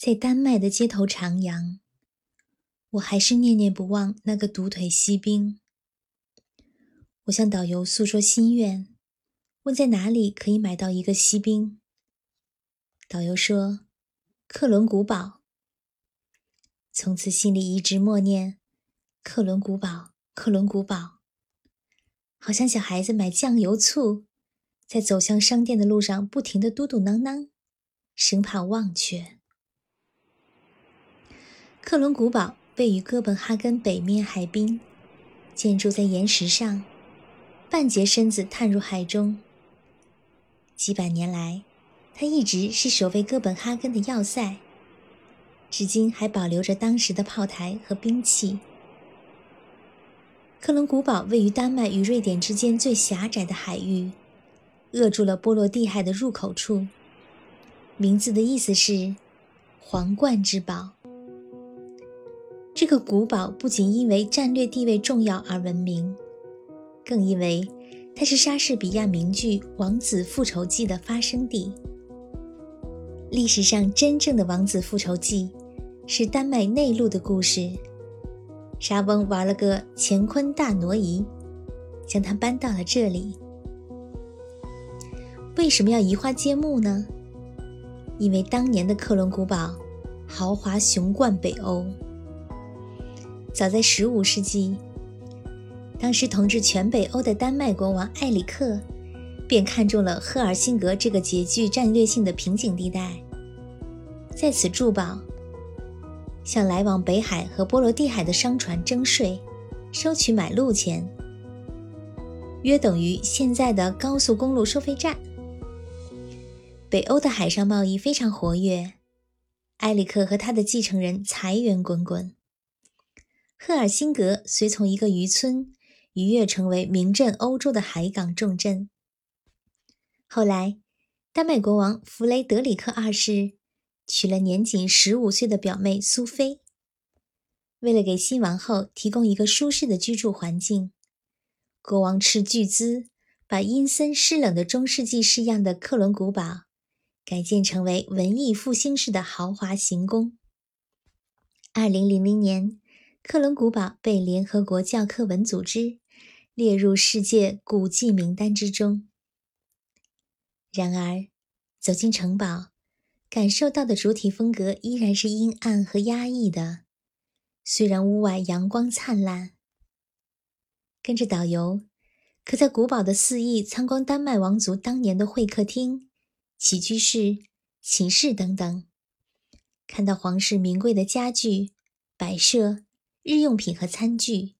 在丹麦的街头徜徉，我还是念念不忘那个独腿锡兵。我向导游诉说心愿，问在哪里可以买到一个锡兵。导游说：“克伦古堡。”从此心里一直默念：“克伦古堡，克伦古堡。”好像小孩子买酱油醋，在走向商店的路上不停的嘟嘟囔囔，生怕忘却。克伦古堡位于哥本哈根北面海滨，建筑在岩石上，半截身子探入海中。几百年来，它一直是守卫哥本哈根的要塞，至今还保留着当时的炮台和兵器。克伦古堡位于丹麦与瑞典之间最狭窄的海域，扼住了波罗的海的入口处。名字的意思是“皇冠之堡”。这个古堡不仅因为战略地位重要而闻名，更因为它是莎士比亚名剧《王子复仇记》的发生地。历史上真正的《王子复仇记》是丹麦内陆的故事。沙翁玩了个乾坤大挪移，将它搬到了这里。为什么要移花接木呢？因为当年的克伦古堡豪华雄冠北欧。早在十五世纪，当时统治全北欧的丹麦国王埃里克便看中了赫尔辛格这个极具战略性的瓶颈地带，在此筑堡，向来往北海和波罗的海的商船征税，收取买路钱，约等于现在的高速公路收费站。北欧的海上贸易非常活跃，埃里克和他的继承人财源滚滚。赫尔辛格虽从一个渔村一跃成为名震欧洲的海港重镇。后来，丹麦国王弗雷德里克二世娶了年仅十五岁的表妹苏菲。为了给新王后提供一个舒适的居住环境，国王斥巨资把阴森湿冷的中世纪式样的克伦古堡改建成为文艺复兴式的豪华行宫。二零零零年。克伦古堡被联合国教科文组织列入世界古迹名单之中。然而，走进城堡，感受到的主体风格依然是阴暗和压抑的。虽然屋外阳光灿烂，跟着导游，可在古堡的肆意参观丹麦王族当年的会客厅、起居室、寝室等等，看到皇室名贵的家具摆设。日用品和餐具。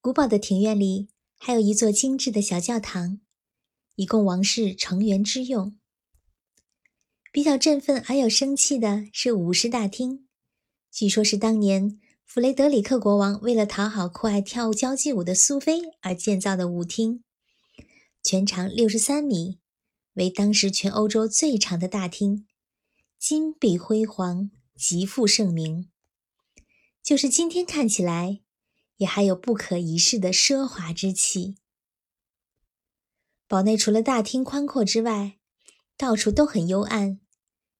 古堡的庭院里还有一座精致的小教堂，以供王室成员之用。比较振奋而又生气的是武士大厅，据说是当年弗雷德里克国王为了讨好酷爱跳交际舞的苏菲而建造的舞厅，全长六十三米，为当时全欧洲最长的大厅，金碧辉煌，极负盛名。就是今天看起来，也还有不可一世的奢华之气。堡内除了大厅宽阔之外，到处都很幽暗，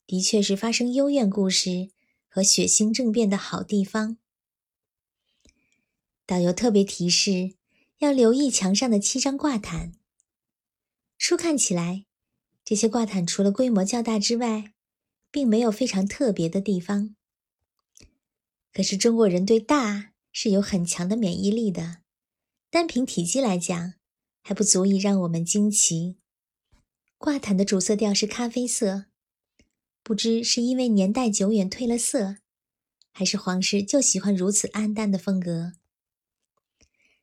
的确是发生幽怨故事和血腥政变的好地方。导游特别提示要留意墙上的七张挂毯。初看起来，这些挂毯除了规模较大之外，并没有非常特别的地方。可是中国人对大是有很强的免疫力的，单凭体积来讲，还不足以让我们惊奇。挂毯的主色调是咖啡色，不知是因为年代久远褪了色，还是皇室就喜欢如此暗淡的风格。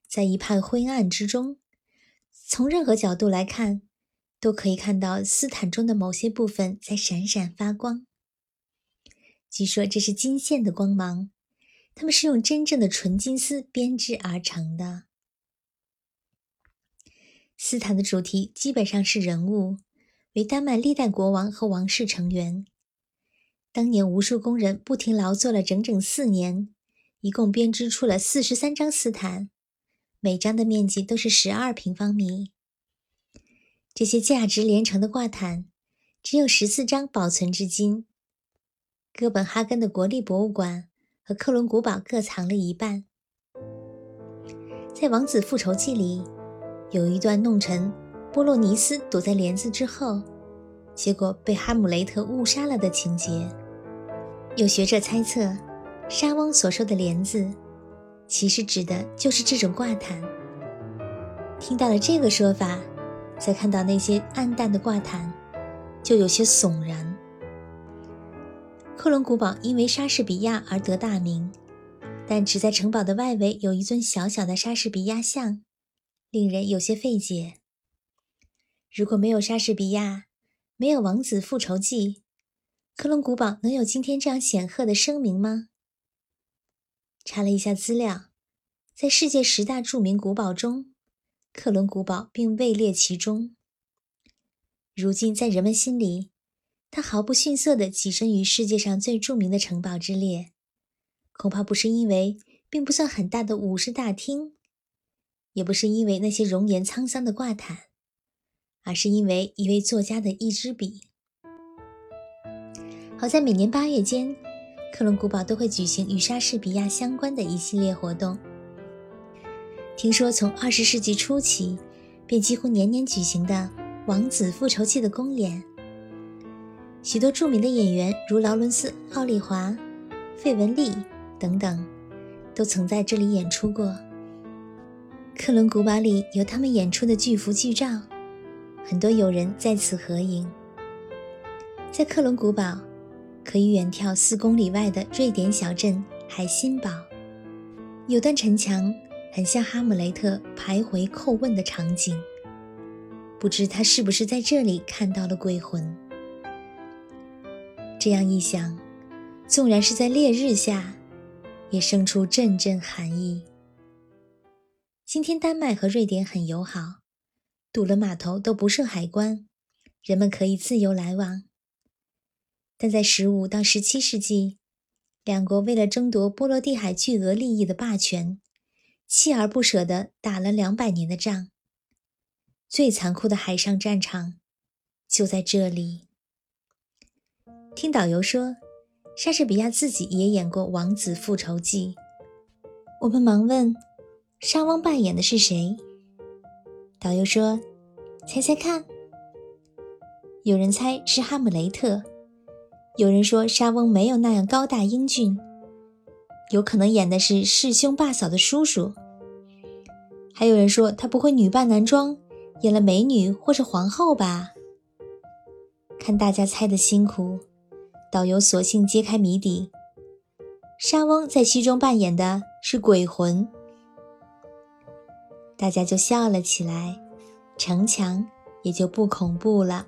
在一派灰暗之中，从任何角度来看，都可以看到丝毯中的某些部分在闪闪发光。据说这是金线的光芒。它们是用真正的纯金丝编织而成的。斯坦的主题基本上是人物，为丹麦历代国王和王室成员。当年无数工人不停劳作了整整四年，一共编织出了四十三张斯坦，每张的面积都是十二平方米。这些价值连城的挂毯，只有十四张保存至今。哥本哈根的国立博物馆和克伦古堡各藏了一半。在《王子复仇记》里，有一段弄成波洛尼斯躲在帘子之后，结果被哈姆雷特误杀了的情节。有学者猜测，沙翁所说的帘子，其实指的就是这种挂毯。听到了这个说法，再看到那些暗淡的挂毯，就有些悚然。克伦古堡因为莎士比亚而得大名，但只在城堡的外围有一尊小小的莎士比亚像，令人有些费解。如果没有莎士比亚，没有《王子复仇记》，克伦古堡能有今天这样显赫的声名吗？查了一下资料，在世界十大著名古堡中，克伦古堡并位列其中。如今，在人们心里，它毫不逊色地跻身于世界上最著名的城堡之列。恐怕不是因为并不算很大的武士大厅，也不是因为那些容颜沧桑的挂毯，而是因为一位作家的一支笔。好在每年八月间，克伦古堡都会举行与莎士比亚相关的一系列活动。听说从二十世纪初起，便几乎年年举行的《王子复仇记》的公演，许多著名的演员如劳伦斯·奥利华、费雯丽等等，都曾在这里演出过。克伦古堡里有他们演出的巨幅剧照，很多友人在此合影。在克伦古堡。可以远眺四公里外的瑞典小镇海辛堡，有段城墙很像哈姆雷特徘徊叩问的场景，不知他是不是在这里看到了鬼魂。这样一想，纵然是在烈日下，也生出阵阵寒意。今天丹麦和瑞典很友好，堵了码头都不设海关，人们可以自由来往。但在十五到十七世纪，两国为了争夺波罗的海巨额利益的霸权，锲而不舍地打了两百年的仗。最残酷的海上战场就在这里。听导游说，莎士比亚自己也演过《王子复仇记》。我们忙问：“沙翁扮演的是谁？”导游说：“猜猜看。”有人猜是哈姆雷特。有人说沙翁没有那样高大英俊，有可能演的是弑兄霸嫂的叔叔。还有人说他不会女扮男装，演了美女或是皇后吧？看大家猜的辛苦，导游索性揭开谜底：沙翁在戏中扮演的是鬼魂。大家就笑了起来，城墙也就不恐怖了。